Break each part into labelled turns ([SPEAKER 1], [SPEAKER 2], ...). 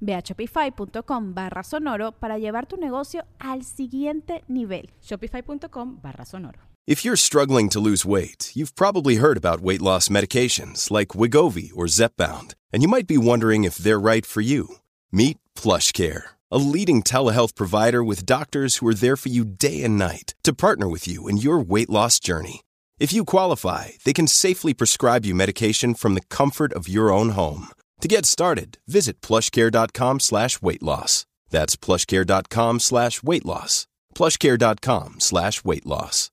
[SPEAKER 1] Ve a shopify.com barra sonoro para llevar tu negocio al siguiente nivel.
[SPEAKER 2] Shopify.com barra sonoro.
[SPEAKER 3] If you're struggling to lose weight, you've probably heard about weight loss medications like Wigovi or Zepbound, and you might be wondering if they're right for you. Meet PlushCare, a leading telehealth provider with doctors who are there for you day and night to partner with you in your weight loss journey. If you qualify, they can safely prescribe you medication from the comfort of your own home. To get started, visit plushcare.com slash weight loss. That's plushcare.com slash weight loss. Plushcare.com slash weight loss.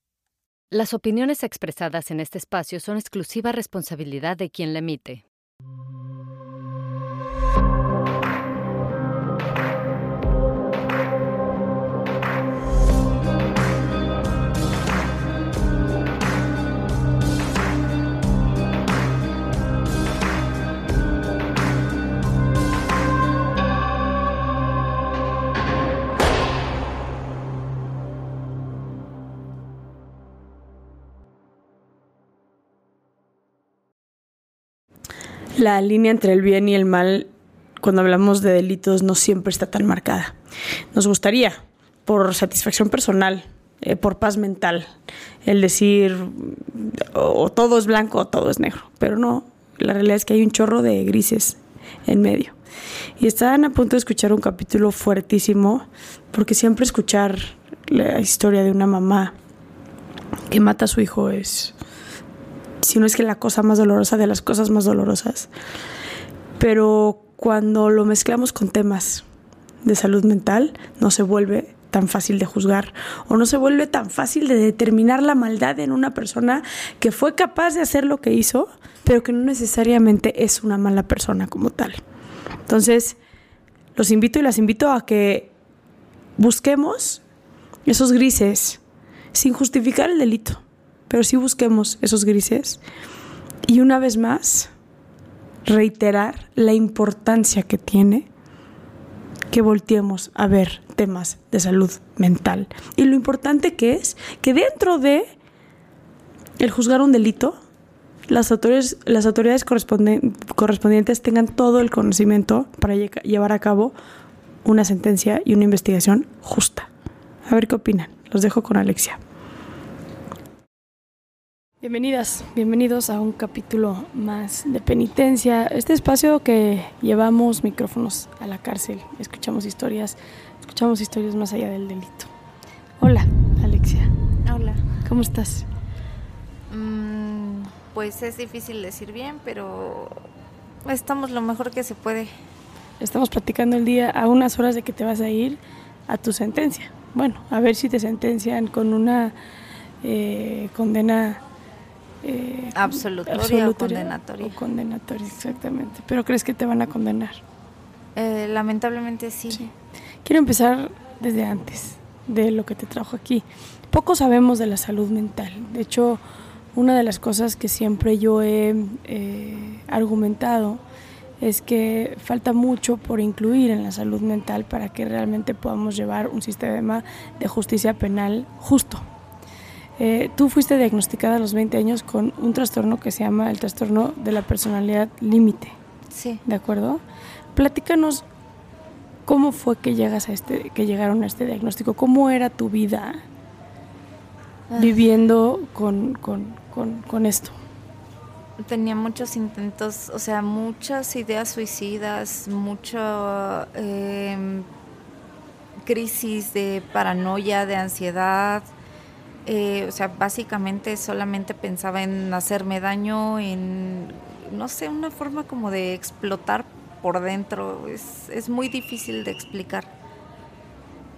[SPEAKER 4] Las opiniones expresadas en este espacio son exclusiva responsabilidad de quien la emite.
[SPEAKER 5] La línea entre el bien y el mal cuando hablamos de delitos no siempre está tan marcada. Nos gustaría, por satisfacción personal, eh, por paz mental, el decir o todo es blanco o todo es negro, pero no, la realidad es que hay un chorro de grises en medio. Y estaban a punto de escuchar un capítulo fuertísimo, porque siempre escuchar la historia de una mamá que mata a su hijo es si no es que la cosa más dolorosa de las cosas más dolorosas. Pero cuando lo mezclamos con temas de salud mental, no se vuelve tan fácil de juzgar o no se vuelve tan fácil de determinar la maldad en una persona que fue capaz de hacer lo que hizo, pero que no necesariamente es una mala persona como tal. Entonces, los invito y las invito a que busquemos esos grises sin justificar el delito pero sí busquemos esos grises y una vez más reiterar la importancia que tiene que volteemos a ver temas de salud mental y lo importante que es que dentro de el juzgar un delito las autoridades, las autoridades correspondientes tengan todo el conocimiento para llevar a cabo una sentencia y una investigación justa. A ver qué opinan. Los dejo con Alexia. Bienvenidas, bienvenidos a un capítulo más de penitencia. Este espacio que llevamos micrófonos a la cárcel, escuchamos historias, escuchamos historias más allá del delito. Hola, Alexia.
[SPEAKER 6] Hola.
[SPEAKER 5] ¿Cómo estás?
[SPEAKER 6] Mm, pues es difícil decir bien, pero estamos lo mejor que se puede.
[SPEAKER 5] Estamos platicando el día a unas horas de que te vas a ir a tu sentencia. Bueno, a ver si te sentencian con una eh, condena
[SPEAKER 6] eh, absolutoria, o condenatoria.
[SPEAKER 5] O condenatoria, exactamente. ¿Pero crees que te van a condenar?
[SPEAKER 6] Eh, lamentablemente sí.
[SPEAKER 5] Quiero empezar desde antes de lo que te trajo aquí. Poco sabemos de la salud mental. De hecho, una de las cosas que siempre yo he eh, argumentado es que falta mucho por incluir en la salud mental para que realmente podamos llevar un sistema de justicia penal justo, eh, tú fuiste diagnosticada a los 20 años con un trastorno que se llama el trastorno de la personalidad límite.
[SPEAKER 6] Sí.
[SPEAKER 5] ¿De acuerdo? Platícanos cómo fue que llegas a este, que llegaron a este diagnóstico, cómo era tu vida ah. viviendo con, esto.
[SPEAKER 6] Tenía muchos intentos, o sea, muchas ideas suicidas, mucha em, crisis de paranoia, de ansiedad, Eh, o sea, básicamente solamente pensaba en hacerme daño, en, no sé, una forma como de explotar por dentro. Es, es muy difícil de explicar.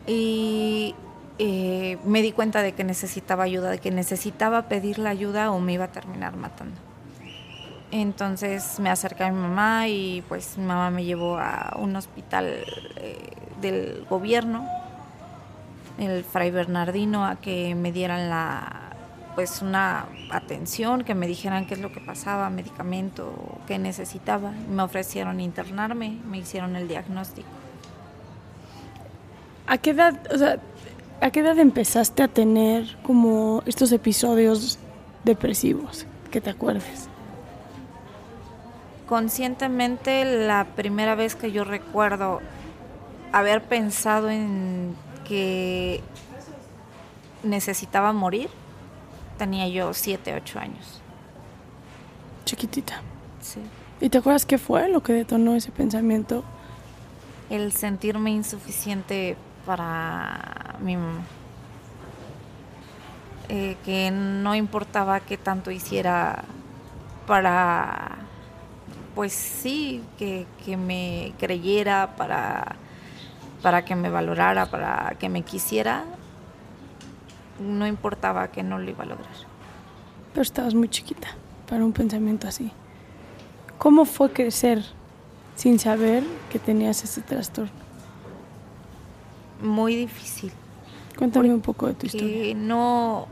[SPEAKER 6] Y eh, me di cuenta de que necesitaba ayuda, de que necesitaba pedir la ayuda o me iba a terminar matando. Entonces me acerqué a mi mamá y pues mi mamá me llevó a un hospital eh, del gobierno, el Fray Bernardino, a que me dieran la pues una atención, que me dijeran qué es lo que pasaba, medicamento, qué necesitaba. Me ofrecieron internarme, me hicieron el diagnóstico.
[SPEAKER 5] ¿A qué edad, o sea, a qué edad empezaste a tener como estos episodios depresivos que te acuerdes?
[SPEAKER 6] Conscientemente la primera vez que yo recuerdo haber pensado en que necesitaba morir, tenía yo 7, 8 años.
[SPEAKER 5] Chiquitita.
[SPEAKER 6] Sí.
[SPEAKER 5] ¿Y te acuerdas qué fue lo que detonó ese pensamiento?
[SPEAKER 6] El sentirme insuficiente para mi mamá. Eh, que no importaba qué tanto hiciera para, pues sí, que, que me creyera, para, para que me valorara, para que me quisiera, no importaba que no lo iba a lograr.
[SPEAKER 5] Pero estabas muy chiquita para un pensamiento así. ¿Cómo fue crecer sin saber que tenías ese trastorno?
[SPEAKER 6] Muy difícil.
[SPEAKER 5] Cuéntame un poco de tu historia.
[SPEAKER 6] Que no,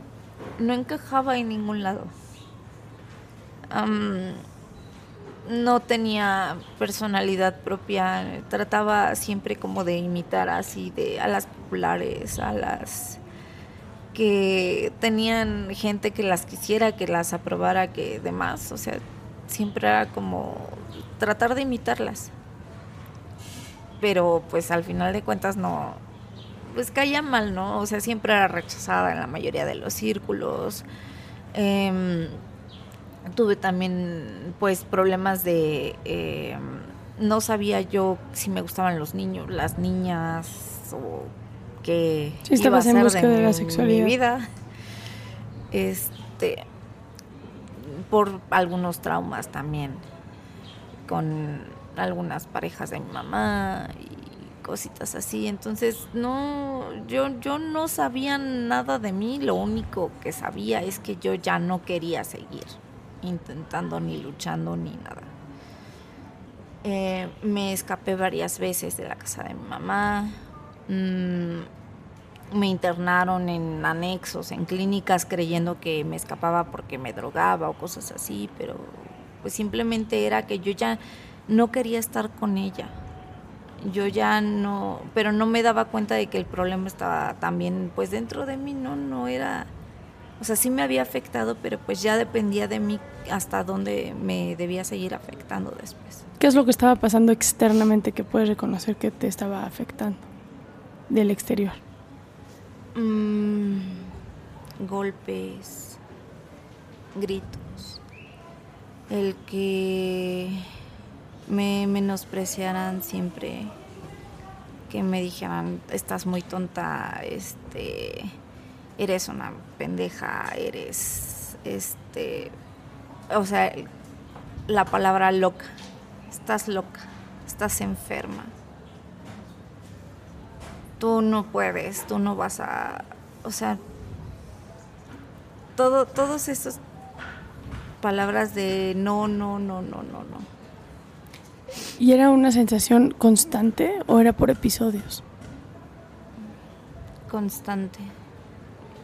[SPEAKER 6] no encajaba en ningún lado. No tenía personalidad propia, trataba siempre como de imitar así de a las populares, a las que tenían gente que las quisiera, que las aprobara, que demás, o sea, siempre era como tratar de imitarlas. Pero pues al final de cuentas no, pues caía mal, ¿no? O sea, siempre era rechazada en la mayoría de los círculos. Em, tuve también pues problemas de em, no sabía yo si me gustaban los niños, las niñas o qué
[SPEAKER 5] Sí,
[SPEAKER 6] iba a
[SPEAKER 5] en
[SPEAKER 6] ser
[SPEAKER 5] busca de la
[SPEAKER 6] mi-
[SPEAKER 5] sexualidad.
[SPEAKER 6] mi vida. Este por algunos traumas también con algunas parejas de mi mamá y cositas así. Entonces, no, yo, yo no sabía nada de mí, lo único que sabía es que yo ya no quería seguir intentando ni luchando ni nada. Eh, me escapé varias veces de la casa de mi mamá. Mm, me internaron en anexos, en clínicas, creyendo que me escapaba porque me drogaba o cosas así, pero pues simplemente era que yo ya no quería estar con ella. Yo ya no, pero no me daba cuenta de que el problema estaba también pues dentro de mí, no, no era, o sea, sí me había afectado, pero pues ya dependía de mí hasta dónde me debía seguir afectando después.
[SPEAKER 5] ¿Qué es lo que estaba pasando externamente que puedes reconocer que te estaba afectando del exterior?
[SPEAKER 6] Mm, golpes, gritos, el que me menospreciaran siempre, que me dijeran, estás muy tonta, este, eres una pendeja, eres, este, o sea, la palabra loca, estás loca, estás enferma tú no puedes, tú no vas a, o sea, todo, todos esas palabras de no, no, no, no, no, no.
[SPEAKER 5] ¿Y era una sensación constante o era por episodios?
[SPEAKER 6] Constante.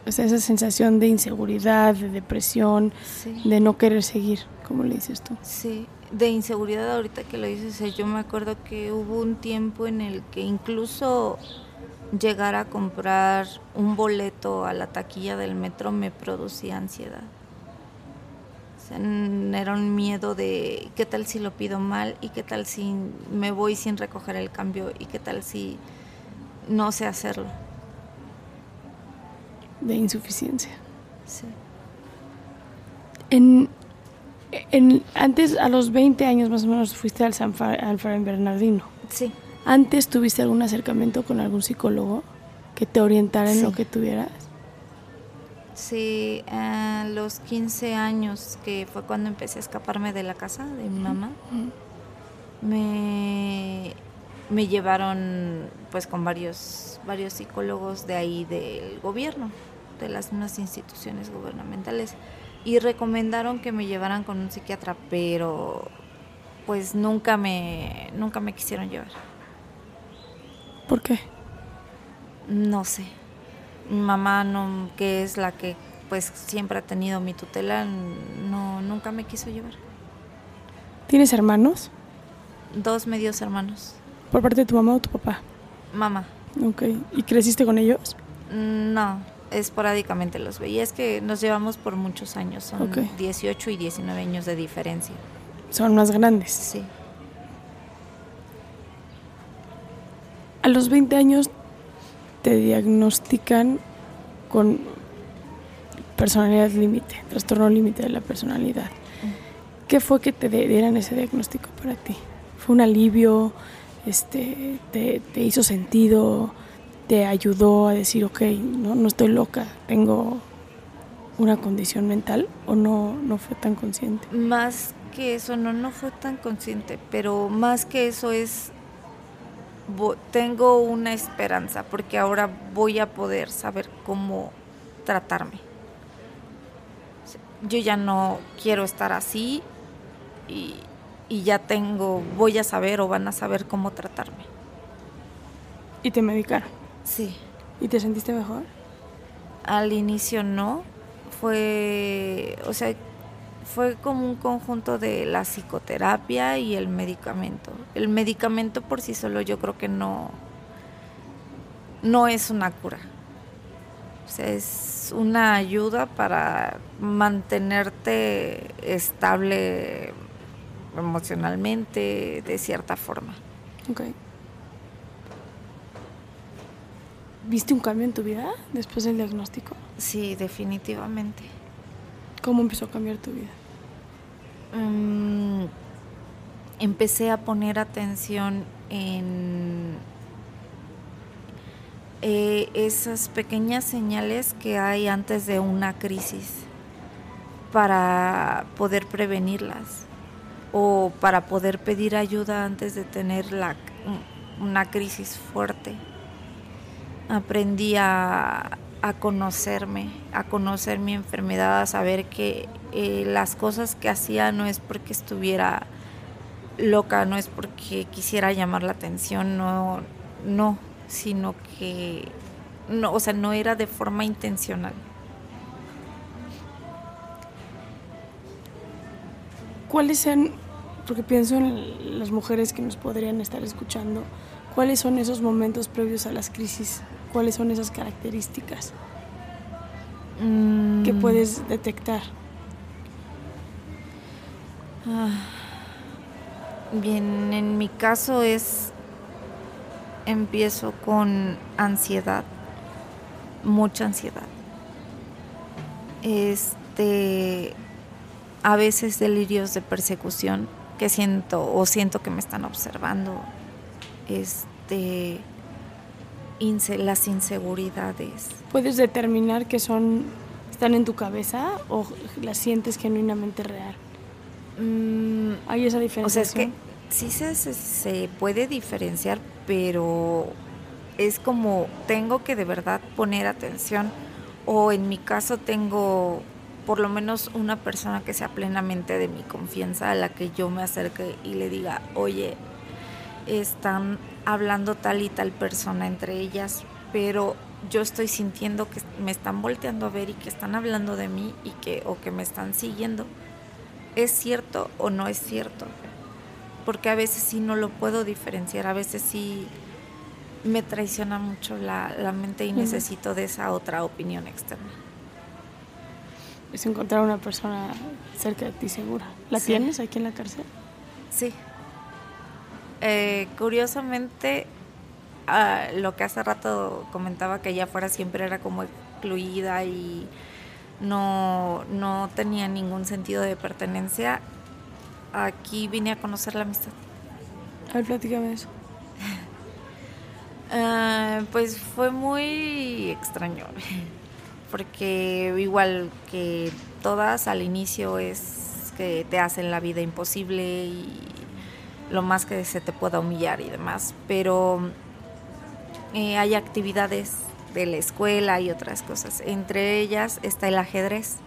[SPEAKER 5] O sea, esa sensación de inseguridad, de depresión,
[SPEAKER 6] Sí.
[SPEAKER 5] de no querer seguir, como le dices tú.
[SPEAKER 6] Sí, de inseguridad ahorita que lo dices, yo me acuerdo que hubo un tiempo en el que incluso llegar a comprar un boleto a la taquilla del metro me producía ansiedad. O sea, n- era un miedo de qué tal si lo pido mal y qué tal si me voy sin recoger el cambio y qué tal si no sé hacerlo.
[SPEAKER 5] De insuficiencia.
[SPEAKER 6] Sí.
[SPEAKER 5] En, en- antes, a los 20 años más o menos, fuiste al San, Fa- al Bernardino.
[SPEAKER 6] Sí.
[SPEAKER 5] ¿Antes tuviste algún acercamiento con algún psicólogo que te orientara en
[SPEAKER 6] Sí.
[SPEAKER 5] lo que tuvieras?
[SPEAKER 6] Sí, a los 15 años, que fue cuando empecé a escaparme de la casa de mi mamá, me, me llevaron pues con varios, varios psicólogos de ahí del gobierno, de las mismas instituciones gubernamentales, y recomendaron que me llevaran con un psiquiatra, pero pues nunca me, nunca me quisieron llevar.
[SPEAKER 5] ¿Por qué?
[SPEAKER 6] No sé. Mi mamá, no, que es la que pues siempre ha tenido mi tutela, no, nunca me quiso llevar.
[SPEAKER 5] ¿Tienes hermanos?
[SPEAKER 6] Dos medios hermanos.
[SPEAKER 5] ¿Por parte de tu mamá o tu papá?
[SPEAKER 6] Mamá.
[SPEAKER 5] Ok. ¿Y creciste con ellos?
[SPEAKER 6] No, esporádicamente los veía. Es que nos llevamos por muchos años, son
[SPEAKER 5] Ok.
[SPEAKER 6] 18 y 19 años de diferencia.
[SPEAKER 5] Son más grandes.
[SPEAKER 6] Sí.
[SPEAKER 5] A los 20 años te diagnostican con personalidad límite, trastorno límite de la personalidad. ¿Qué fue que te dieran ese diagnóstico para ti? ¿Fue un alivio? Este, te, te hizo sentido? ¿Te ayudó a decir, ok, no, no estoy loca, tengo una condición mental? ¿O no, no fue tan consciente?
[SPEAKER 6] Más que eso, no, no fue tan consciente, pero más que eso es, tengo una esperanza, porque ahora voy a poder saber cómo tratarme. Yo ya no quiero estar así y, y ya tengo, voy a saber o van a saber cómo tratarme.
[SPEAKER 5] ¿Y te medicaron?
[SPEAKER 6] Sí.
[SPEAKER 5] ¿Y te sentiste mejor?
[SPEAKER 6] Al inicio no, fue, o sea, fue como un conjunto de la psicoterapia y el medicamento. El medicamento por sí solo yo creo que no, no es una cura. O sea, es una ayuda para mantenerte estable emocionalmente de cierta forma.
[SPEAKER 5] Ok. ¿Viste un cambio en tu vida después del diagnóstico?
[SPEAKER 6] Sí, definitivamente.
[SPEAKER 5] ¿Cómo empezó a cambiar tu vida?
[SPEAKER 6] Mm, empecé a poner atención en eh, esas pequeñas señales que hay antes de una crisis para poder prevenirlas o para poder pedir ayuda antes de tener la, una crisis fuerte. Aprendí a, a conocerme, a conocer mi enfermedad, a saber que eh, las cosas que hacía no es porque estuviera loca, no es porque quisiera llamar la atención, no, no, sino que no, o sea, no era de forma intencional.
[SPEAKER 5] ¿Cuáles sean, porque pienso en las mujeres que nos podrían estar escuchando, cuáles son esos momentos previos a las crisis? ¿Cuáles son esas características que
[SPEAKER 6] Mm,
[SPEAKER 5] puedes detectar?
[SPEAKER 6] Ah, Bien, en mi caso es, empiezo con ansiedad, mucha ansiedad. Este, a veces delirios de persecución que siento o siento que me están observando. Este, inse- las inseguridades.
[SPEAKER 5] ¿Puedes determinar que son, están en tu cabeza o las sientes genuinamente real?
[SPEAKER 6] Mm,
[SPEAKER 5] ¿Hay esa
[SPEAKER 6] O sea,
[SPEAKER 5] diferencia?
[SPEAKER 6] es que sí se, se, se puede diferenciar, pero es como tengo que de verdad poner atención o en mi caso tengo por lo menos una persona que sea plenamente de mi confianza a la que yo me acerque y le diga, oye, están hablando tal y tal persona entre ellas, pero yo estoy sintiendo que me están volteando a ver y que están hablando de mí y que o que me están siguiendo. ¿Es cierto o no es cierto? Porque a veces sí no lo puedo diferenciar, a veces sí me traiciona mucho la, la mente y necesito de esa otra opinión externa.
[SPEAKER 5] Es encontrar una persona cerca de ti segura. ¿La
[SPEAKER 6] Sí.
[SPEAKER 5] tienes aquí en la cárcel?
[SPEAKER 6] Sí. Eh, curiosamente, ah, lo que hace rato comentaba que allá afuera siempre era como excluida y no, no tenía ningún sentido de pertenencia, aquí vine a conocer la amistad.
[SPEAKER 5] A ver, platícame eso.
[SPEAKER 6] Ah, pues fue muy extraño. porque igual que todas al inicio es que te hacen la vida imposible y lo más que se te pueda humillar y demás, pero eh, hay actividades de la escuela y otras cosas. Entre ellas está el ajedrez.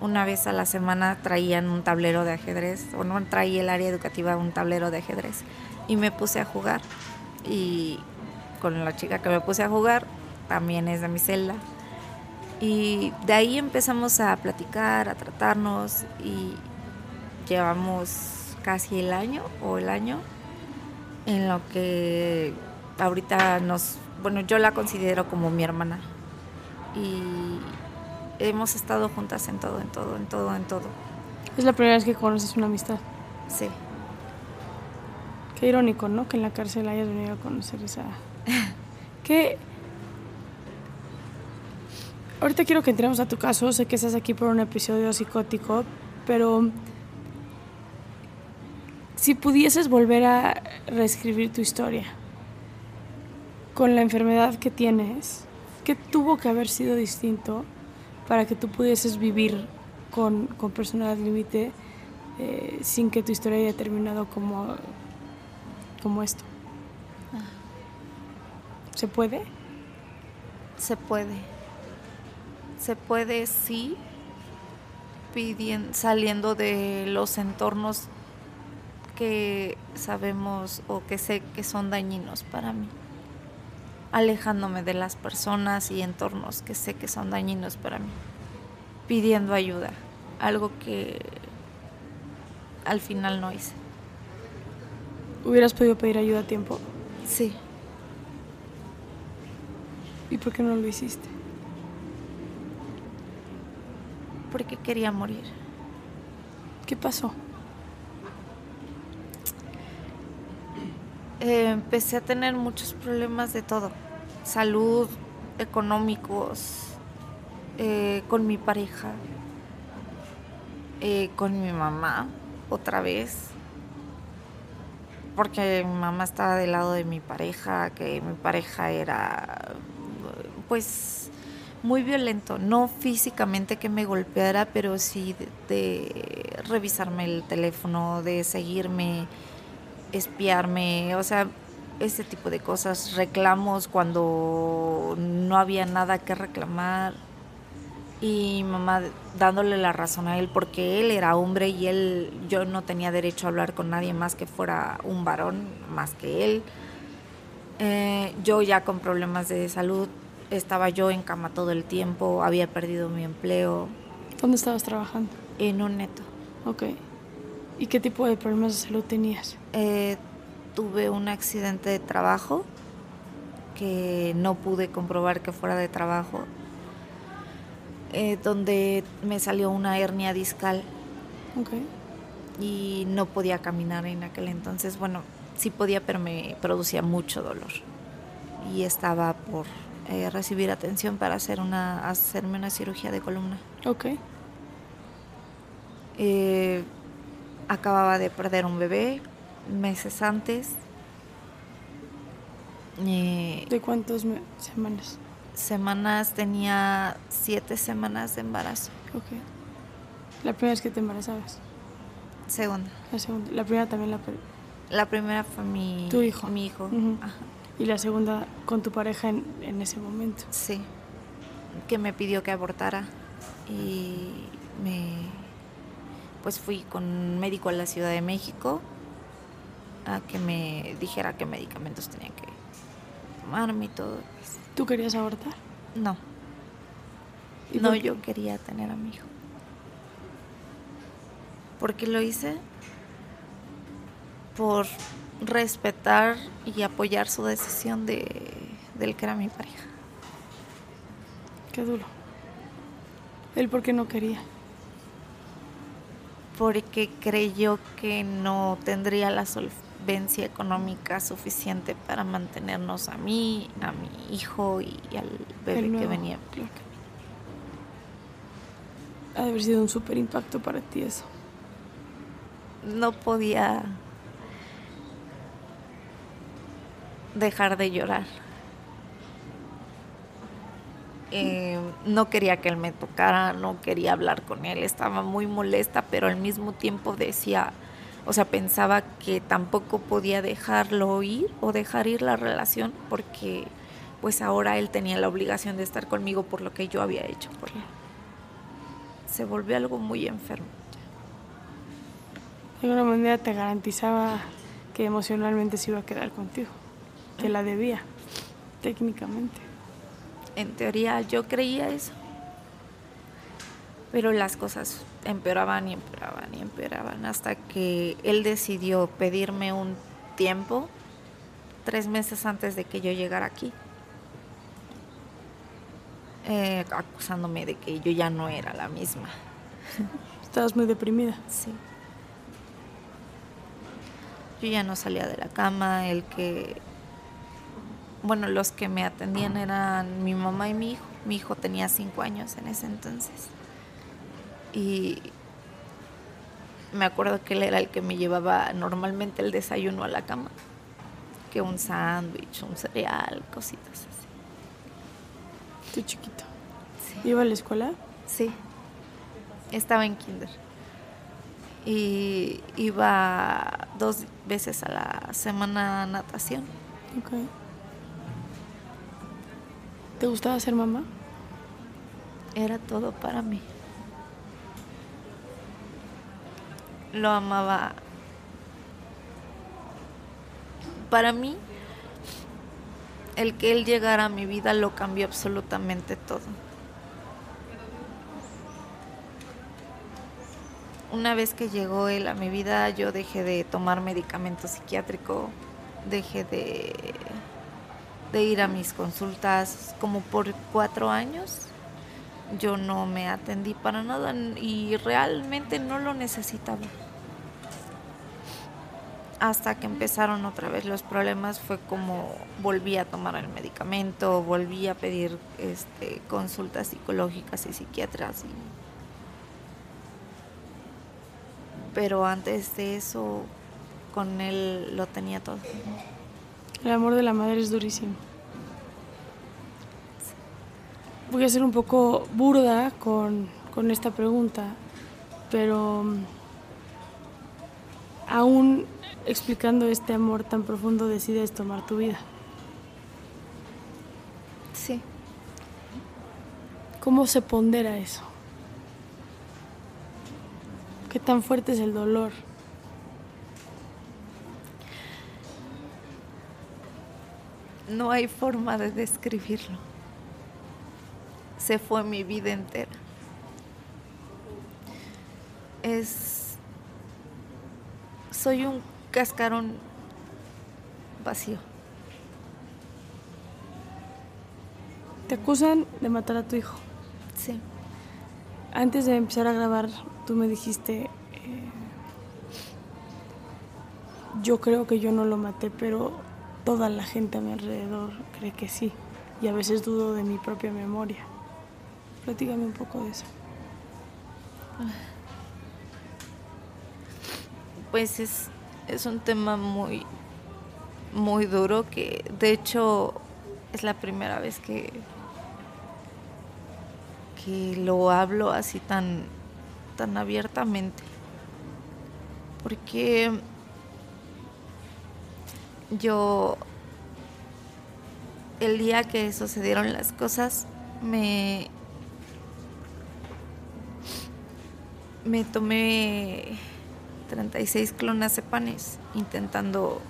[SPEAKER 6] Una vez a la semana traían un tablero de ajedrez, o no traía el área educativa un tablero de ajedrez, y me puse a jugar. Y con la chica que me puse a jugar, también es de mi celda. Y de ahí empezamos a platicar, a tratarnos, y llevamos casi el año o el año en lo que ahorita nos bueno, yo la considero como mi hermana. Y hemos estado juntas en todo, en todo, en todo, en todo.
[SPEAKER 5] Es la primera vez que conoces una amistad.
[SPEAKER 6] Sí.
[SPEAKER 5] Qué irónico, ¿no? Que en la cárcel hayas venido a conocer esa... ¿Qué...? Ahorita quiero que entremos a tu caso. Sé que estás aquí por un episodio psicótico, pero si pudieses volver a reescribir tu historia, con la enfermedad que tienes, ¿qué tuvo que haber sido distinto para que tú pudieses vivir con, con personas límite eh, sin que tu historia haya terminado como, como esto? ¿Se puede?
[SPEAKER 6] Se puede. Se puede, sí, pidiendo, saliendo de los entornos que sabemos o que sé que son dañinos para mí alejándome de las personas y entornos que sé que son dañinos para mí, pidiendo ayuda, algo que al final no hice.
[SPEAKER 5] ¿Hubieras podido pedir ayuda a tiempo?
[SPEAKER 6] Sí.
[SPEAKER 5] ¿Y por qué no lo hiciste?
[SPEAKER 6] Porque quería morir.
[SPEAKER 5] ¿Qué pasó?
[SPEAKER 6] Empecé a tener muchos problemas de todo. Salud, económicos, eh, con mi pareja, eh, con mi mamá, otra vez, porque mi mamá estaba del lado de mi pareja, que mi pareja era, pues, muy violento, no físicamente que me golpeara, pero sí de revisarme el teléfono, de seguirme, espiarme, o sea, ese tipo de cosas, reclamos cuando no había nada que reclamar. Y mamá dándole la razón a él porque él era hombre y él yo no tenía derecho a hablar con nadie más que fuera un varón más que él. Eh, yo ya con problemas de salud estaba yo en cama todo el tiempo había perdido mi empleo.
[SPEAKER 5] ¿dónde estabas trabajando?
[SPEAKER 6] en un neto.
[SPEAKER 5] Ok ¿y qué tipo de problemas de salud tenías?
[SPEAKER 6] Eh, tuve un accidente de trabajo que no pude comprobar que fuera de trabajo, eh, donde me salió una hernia discal y no podía caminar en aquel entonces. Bueno, sí podía, pero me producía mucho dolor y estaba por eh, recibir atención para hacer una, hacerme una cirugía de columna.
[SPEAKER 5] Ok.
[SPEAKER 6] Eh, acababa de perder un bebé, meses antes.
[SPEAKER 5] Eh, ¿De cuántas semanas?
[SPEAKER 6] Semanas, tenía siete semanas de embarazo.
[SPEAKER 5] Ok. ¿La primera vez que te embarazabas?
[SPEAKER 6] Segunda.
[SPEAKER 5] La segunda. La primera también la...
[SPEAKER 6] La primera fue mi...
[SPEAKER 5] Tu hijo.
[SPEAKER 6] Mi hijo.
[SPEAKER 5] Y la segunda con tu pareja en, en ese momento.
[SPEAKER 6] Sí. Que me pidió que abortara y me... Pues fui con un médico a la Ciudad de México a que me dijera qué medicamentos tenía que tomarme y todo.
[SPEAKER 5] ¿Tú querías abortar?
[SPEAKER 6] No. No, yo quería tener a mi hijo. ¿Por qué lo hice? Por respetar y apoyar su decisión de, del que era mi pareja.
[SPEAKER 5] Qué duro. ¿Él por qué no quería?
[SPEAKER 6] Porque creyó que no tendría la solvencia económica suficiente para mantenernos a mí, a mi hijo y al bebé que venía.
[SPEAKER 5] Ha de haber sido un súper impacto para ti eso.
[SPEAKER 6] No podía dejar de llorar. Eh, no quería que él me tocara, no quería hablar con él, estaba muy molesta, pero al mismo tiempo decía, o sea, pensaba que tampoco podía dejarlo ir o dejar ir la relación porque pues ahora él tenía la obligación de estar conmigo por lo que yo había hecho por él. Se volvió algo muy enfermo.
[SPEAKER 5] De alguna manera te garantizaba que emocionalmente se iba a quedar contigo, que la debía, técnicamente.
[SPEAKER 6] En teoría yo creía eso. Pero las cosas empeoraban y empeoraban y empeoraban hasta que él decidió pedirme un tiempo tres meses antes de que yo llegara aquí. Eh, acusándome de que yo ya no era la misma.
[SPEAKER 5] Estabas muy deprimida.
[SPEAKER 6] Sí. Yo ya no salía de la cama, el que... Bueno, los que me atendían eran mi mamá y mi hijo. Mi hijo tenía cinco años en ese entonces. Y me acuerdo que él era el que me llevaba normalmente el desayuno a la cama. Que un sándwich, un cereal, cositas así.
[SPEAKER 5] Tú chiquito. ¿Iba a la escuela?
[SPEAKER 6] Sí. Estaba en kinder. Y iba dos veces a la semana a natación.
[SPEAKER 5] Ok. ¿Te gustaba ser mamá?
[SPEAKER 6] Era todo para mí. Lo amaba. Para mí, el que él llegara a mi vida lo cambió absolutamente todo. Una vez que llegó él a mi vida, yo dejé de tomar medicamento psiquiátrico, dejé de, de ir a mis consultas como por cuatro años. Yo no me atendí para nada y realmente no lo necesitaba hasta que empezaron otra vez los problemas fue como volví a tomar el medicamento, volví a pedir este, consultas psicológicas y psiquiatras. Pero antes de eso, con él lo tenía todo.
[SPEAKER 5] El amor de la madre es durísimo. Voy a ser un poco burda con, con esta pregunta, pero mm, aún explicando este amor tan profundo decides tomar tu vida.
[SPEAKER 6] Sí.
[SPEAKER 5] ¿Cómo se pondera eso? ¿Qué tan fuerte es el dolor?
[SPEAKER 6] No hay forma de describirlo. Se fue mi vida entera. Es... Soy un cascarón vacío.
[SPEAKER 5] Te acusan de matar a tu hijo.
[SPEAKER 6] Sí.
[SPEAKER 5] Antes de empezar a grabar, tú me dijiste, eh, yo creo que yo no lo maté, pero toda la gente a mi alrededor cree que sí. Y a veces dudo de mi propia memoria. Platícame un poco de eso.
[SPEAKER 6] Pues es es un tema muy, muy duro que de hecho es la primera vez que, que lo hablo así tan, tan abiertamente. Porque yo el día que sucedieron las cosas me me tomé 36 clonazepanes, intentando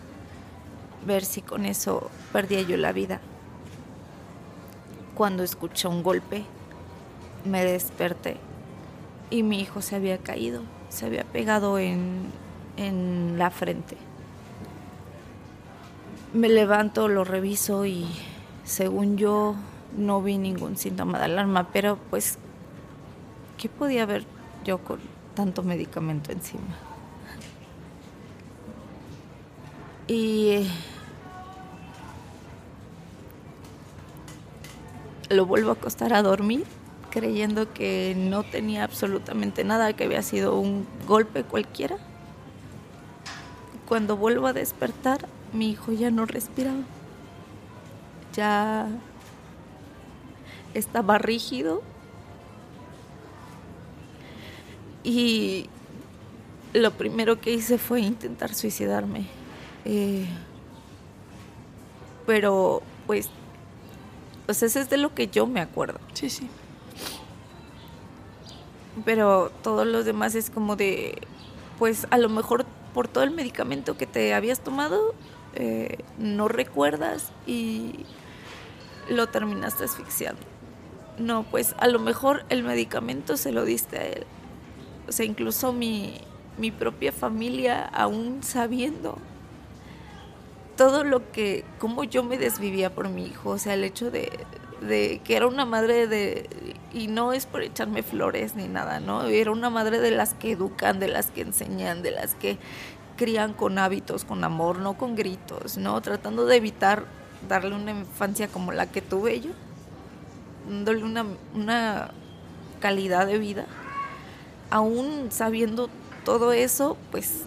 [SPEAKER 6] ver si con eso perdía yo la vida. Cuando escuché un golpe, me desperté y mi hijo se había caído, se había pegado en, en la frente. Me levanto, lo reviso y según yo no vi ningún síntoma de alarma, pero pues, ¿qué podía haber yo con tanto medicamento encima? Y lo vuelvo a acostar a dormir creyendo que no tenía absolutamente nada, que había sido un golpe cualquiera. Cuando vuelvo a despertar, mi hijo ya no respiraba. Ya estaba rígido y lo primero que hice fue intentar suicidarme. Eh, pero pues, pues eso es de lo que yo me acuerdo.
[SPEAKER 5] Sí, sí.
[SPEAKER 6] Pero todos los demás es como de, pues a lo mejor por todo el medicamento que te habías tomado, eh, no recuerdas y lo terminaste asfixiando. No, pues a lo mejor el medicamento se lo diste a él. O sea, incluso mi, mi propia familia, aún sabiendo todo lo que, cómo yo me desvivía por mi hijo, o sea, el hecho de, de que era una madre de, y no es por echarme flores ni nada, ¿no? Era una madre de las que educan, de las que enseñan, de las que crían con hábitos, con amor, no con gritos, ¿no? Tratando de evitar darle una infancia como la que tuve yo, dándole una, una calidad de vida, aún sabiendo todo eso, pues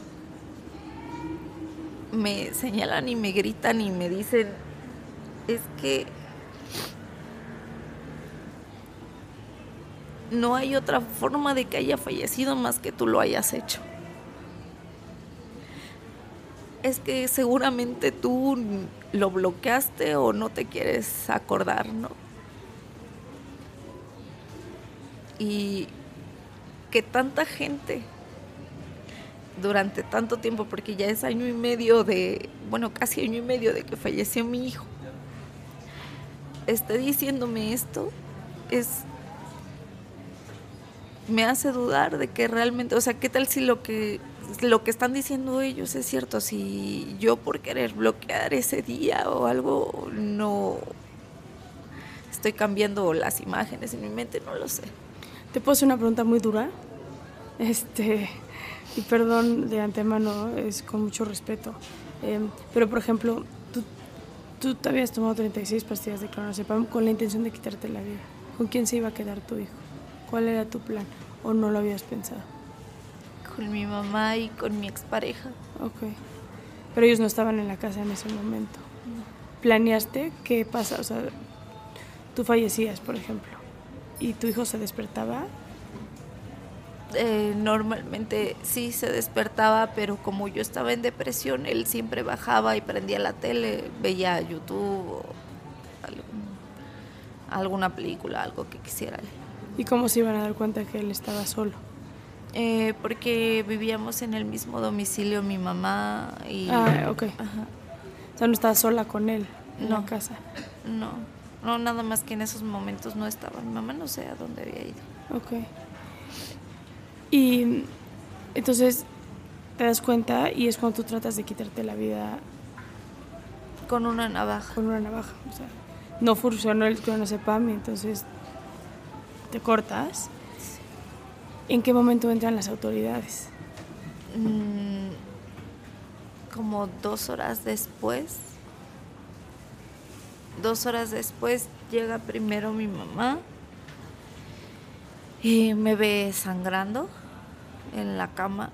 [SPEAKER 6] me señalan y me gritan y me dicen, es que no hay otra forma de que haya fallecido más que tú lo hayas hecho. Es que seguramente tú lo bloqueaste o no te quieres acordar, ¿no? Y que tanta gente durante tanto tiempo, porque ya es año y medio de, bueno, casi año y medio de que falleció mi hijo, esté diciéndome esto, es me hace dudar de que realmente, o sea, ¿qué tal si lo que lo que están diciendo ellos es cierto? Si yo por querer bloquear ese día o algo no estoy cambiando las imágenes en mi mente, no lo sé.
[SPEAKER 5] ¿Te puedo una pregunta muy dura? Este, y perdón de antemano, es con mucho respeto. Em, pero, por ejemplo, tú, tú te habías tomado 36 pastillas de clonazepam con la intención de quitarte la vida. ¿Con quién se iba a quedar tu hijo? ¿Cuál era tu plan? ¿O no lo habías pensado?
[SPEAKER 6] Con mi mamá y con mi expareja.
[SPEAKER 5] Ok. Pero ellos no estaban en la casa en ese momento. ¿Planeaste qué pasa? O sea, tú fallecías, por ejemplo, y tu hijo se despertaba.
[SPEAKER 6] Eh, normalmente sí se despertaba, pero como yo estaba en depresión, él siempre bajaba y prendía la tele, veía YouTube o algún- alguna película, algo que quisiera.
[SPEAKER 5] ¿Y cómo se iban a dar cuenta que él estaba solo?
[SPEAKER 6] Eh, porque vivíamos en el mismo domicilio mi mamá y...
[SPEAKER 5] Ah, ok.
[SPEAKER 6] Ajá.
[SPEAKER 5] O sea, no estaba sola con él en la
[SPEAKER 6] No.
[SPEAKER 5] casa.
[SPEAKER 6] No, no, nada más que en esos momentos no estaba. Mi mamá no sé a dónde había ido.
[SPEAKER 5] Ok. Y entonces te das cuenta y es cuando tú tratas de quitarte la vida
[SPEAKER 6] Con una navaja.
[SPEAKER 5] con una navaja. O sea, no funcionó el clonazepam y entonces te cortas. ¿En qué momento entran las autoridades?
[SPEAKER 6] Mm, como dos horas después, dos horas después llega primero mi mamá y me ve sangrando en la cama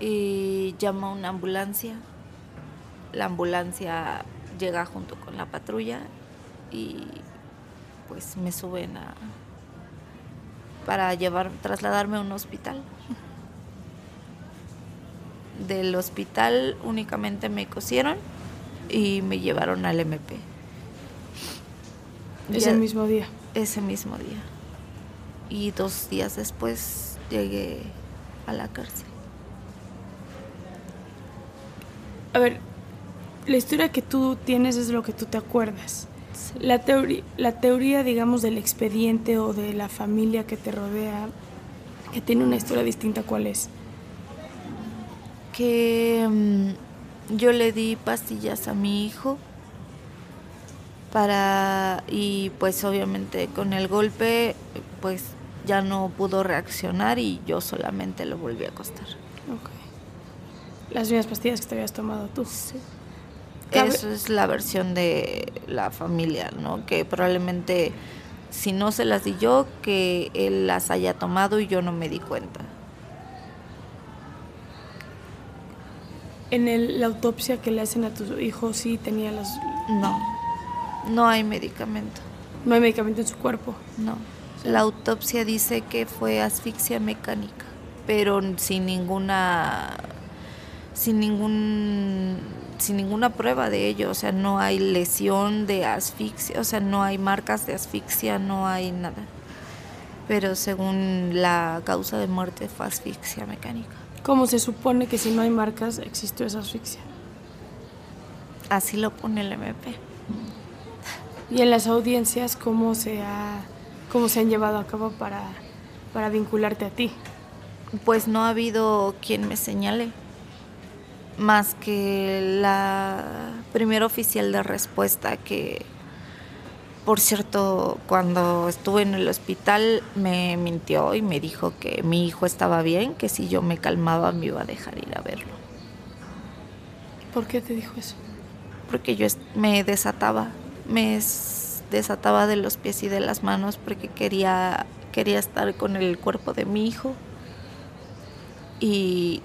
[SPEAKER 6] y llama a una ambulancia. La ambulancia llega junto con la patrulla y pues me suben a para llevar trasladarme a un hospital. Del hospital únicamente me cosieron y me llevaron al MP.
[SPEAKER 5] Ese
[SPEAKER 6] Ya-
[SPEAKER 5] mismo día.
[SPEAKER 6] ese mismo día. Y dos días después llegué a la cárcel.
[SPEAKER 5] A ver, la historia que tú tienes es lo que tú te acuerdas. La, teoría, la teoría, digamos, del expediente o de la familia que te rodea, que tiene una historia distinta, ¿cuál es?
[SPEAKER 6] Que mm, yo le di pastillas a mi hijo para y pues obviamente con el golpe pues ya no pudo reaccionar y yo solamente lo volví a acostar.
[SPEAKER 5] Ok. Las mismas pastillas que te habías tomado tú. Cabe-
[SPEAKER 6] Eso es la versión de la familia, ¿no? Que probablemente si no se las di yo, que él las haya tomado y yo no me di cuenta.
[SPEAKER 5] En el- la autopsia que le hacen a tu hijo, sí tenía las...
[SPEAKER 6] No, no hay medicamento.
[SPEAKER 5] No hay medicamento en su cuerpo.
[SPEAKER 6] No. La autopsia dice que fue asfixia mecánica, pero sin ninguna sin ningún sin ninguna prueba de ello, o sea, no hay lesión de asfixia, o sea, no hay marcas de asfixia, no hay nada. Pero según la causa de muerte fue asfixia mecánica.
[SPEAKER 5] ¿Cómo se supone que si no hay marcas existió esa asfixia?
[SPEAKER 6] Así lo pone el MP.
[SPEAKER 5] ¿Y en las audiencias cómo se, ha, cómo se han llevado a cabo para, para vincularte a ti?
[SPEAKER 6] Pues no ha habido quien me señale, más que la primera oficial de respuesta que, por cierto, cuando estuve en el hospital me mintió y me dijo que mi hijo estaba bien, que si yo me calmaba me iba a dejar ir a verlo.
[SPEAKER 5] ¿Por qué te dijo eso?
[SPEAKER 6] Porque yo me desataba, me desataba de los pies y de las manos porque quería, quería estar con el cuerpo de mi hijo y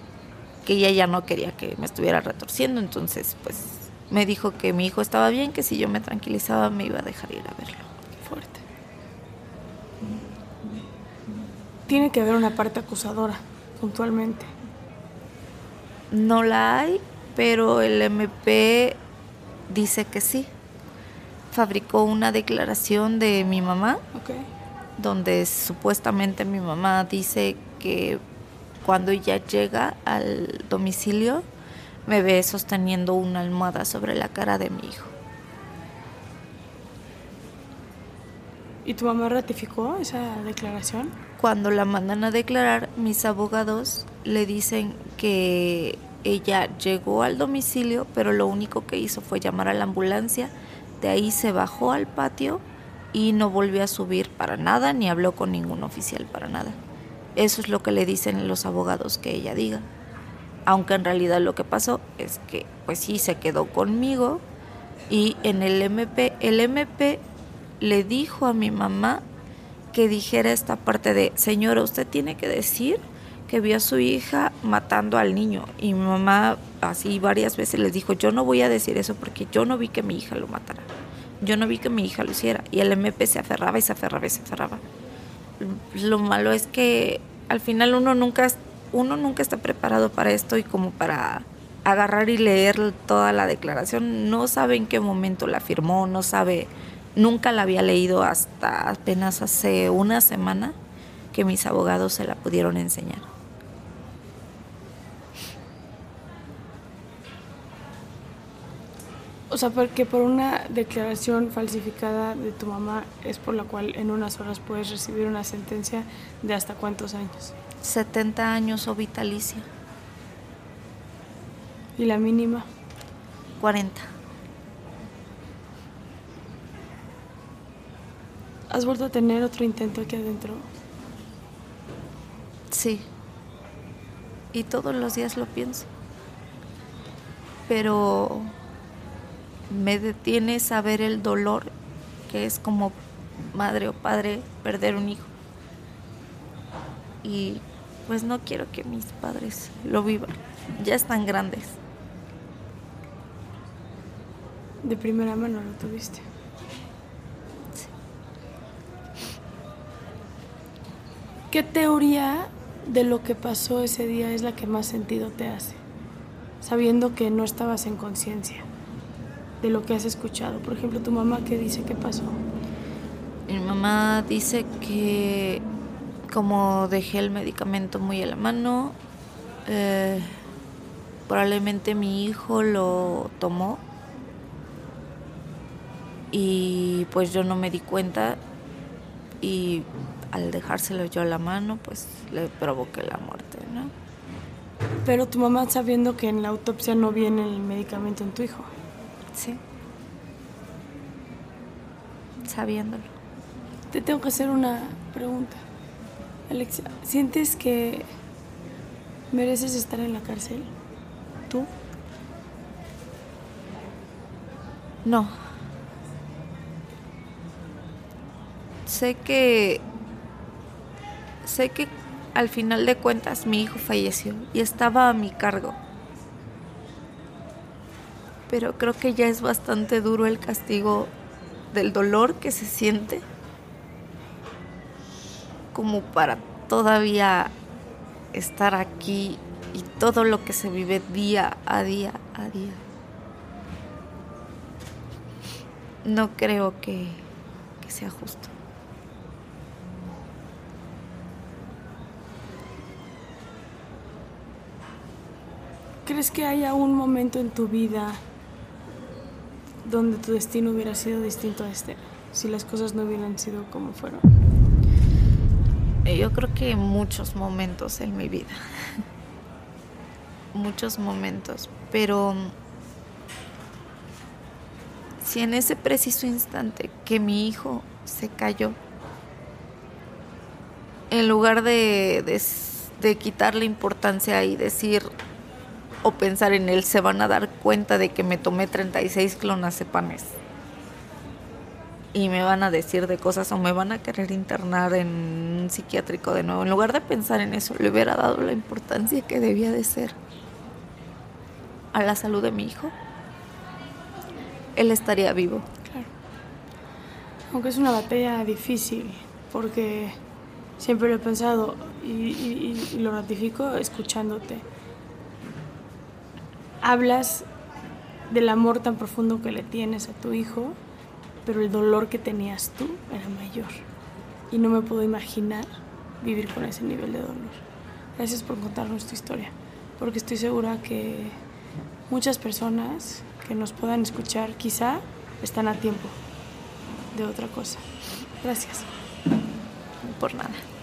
[SPEAKER 6] que ella ya no quería que me estuviera retorciendo, entonces pues me dijo que mi hijo estaba bien, que si yo me tranquilizaba me iba a dejar ir a verlo.
[SPEAKER 5] Fuerte. Tiene que haber una parte acusadora, puntualmente.
[SPEAKER 6] No la hay, pero el MP dice que sí. Fabricó una declaración de mi mamá, donde supuestamente mi mamá dice que cuando ella llega al domicilio me ve sosteniendo una almohada sobre la cara de mi hijo.
[SPEAKER 5] ¿Y tu mamá ratificó esa declaración?
[SPEAKER 6] Cuando la mandan a declarar, mis abogados le dicen que ella llegó al domicilio, pero lo único que hizo fue llamar a la ambulancia, de ahí se bajó al patio y no volvió a subir para nada, ni habló con ningún oficial para nada. Eso es lo que le dicen los abogados que ella diga. Aunque en realidad lo que pasó es que pues sí se quedó conmigo y en el MP, el MP le dijo a mi mamá que dijera esta parte de, señora, usted tiene que decir que vio a su hija matando al niño. Y mi mamá así varias veces le dijo, yo no voy a decir eso porque yo no vi que mi hija lo matara. Yo no vi que mi hija lo hiciera. Y el MP se aferraba y se aferraba y se aferraba. Lo malo es que al final uno nunca, uno nunca está preparado para esto y como para agarrar y leer toda la declaración. No sabe en qué momento la firmó, no sabe, nunca la había leído hasta apenas hace una semana que mis abogados se la pudieron enseñar.
[SPEAKER 5] O sea, porque por una declaración falsificada de tu mamá es por la cual en unas horas puedes recibir una sentencia de hasta cuántos años.
[SPEAKER 6] 70 años o vitalicia.
[SPEAKER 5] ¿Y la mínima?
[SPEAKER 6] 40.
[SPEAKER 5] ¿Has vuelto a tener otro intento aquí adentro?
[SPEAKER 6] Sí. Y todos los días lo pienso. Pero me detiene saber el dolor que es como madre o padre perder un hijo. Y pues no quiero que mis padres lo vivan. Ya están grandes.
[SPEAKER 5] De primera mano lo tuviste.
[SPEAKER 6] Sí.
[SPEAKER 5] ¿Qué teoría de lo que pasó ese día es la que más sentido te hace? Sabiendo que no estabas en conciencia de lo que has escuchado. Por ejemplo, tu mamá, ¿qué dice que pasó?
[SPEAKER 6] Mi mamá dice que como dejé el medicamento muy a la mano, eh, probablemente mi hijo lo tomó y pues yo no me di cuenta y al dejárselo yo a la mano pues le provoqué la muerte, ¿no?
[SPEAKER 5] Pero tu mamá sabiendo que en la autopsia no viene el medicamento en tu hijo.
[SPEAKER 6] Sí. Sabiéndolo.
[SPEAKER 5] Te tengo que hacer una pregunta. Alexia, ¿sientes que mereces estar en la cárcel? ¿Tú?
[SPEAKER 6] No. Sé que... Sé que al final de cuentas mi hijo falleció y estaba a mi cargo. Pero creo que ya es bastante duro el castigo del dolor que se siente como para todavía estar aquí y todo lo que se vive día a día a día. No creo que, que sea justo.
[SPEAKER 5] ¿Crees que haya un momento en tu vida donde tu destino hubiera sido distinto a este? Si las cosas no hubieran sido como fueron.
[SPEAKER 6] Eh, yo creo que muchos momentos en mi vida. muchos momentos. Pero si en ese preciso instante que mi hijo se cayó, en lugar de, de, de quitarle importancia y decir, o pensar en él, se van a dar cuenta de que me tomé 36 clonazepames. Y me van a decir de cosas o me van a querer internar en un psiquiátrico de nuevo. En lugar de pensar en eso, le hubiera dado la importancia que debía de ser a la salud de mi hijo. Él estaría vivo.
[SPEAKER 5] Claro. Aunque es una batalla difícil, porque siempre lo he pensado y lo ratifico escuchándote hablas del amor tan profundo que le tienes a tu hijo, pero el dolor que tenías tú era mayor. Y no me puedo imaginar vivir con ese nivel de dolor. Gracias por contarnos tu historia, porque estoy segura que muchas personas que nos puedan escuchar quizá están a tiempo de otra cosa. Gracias.
[SPEAKER 6] Por nada.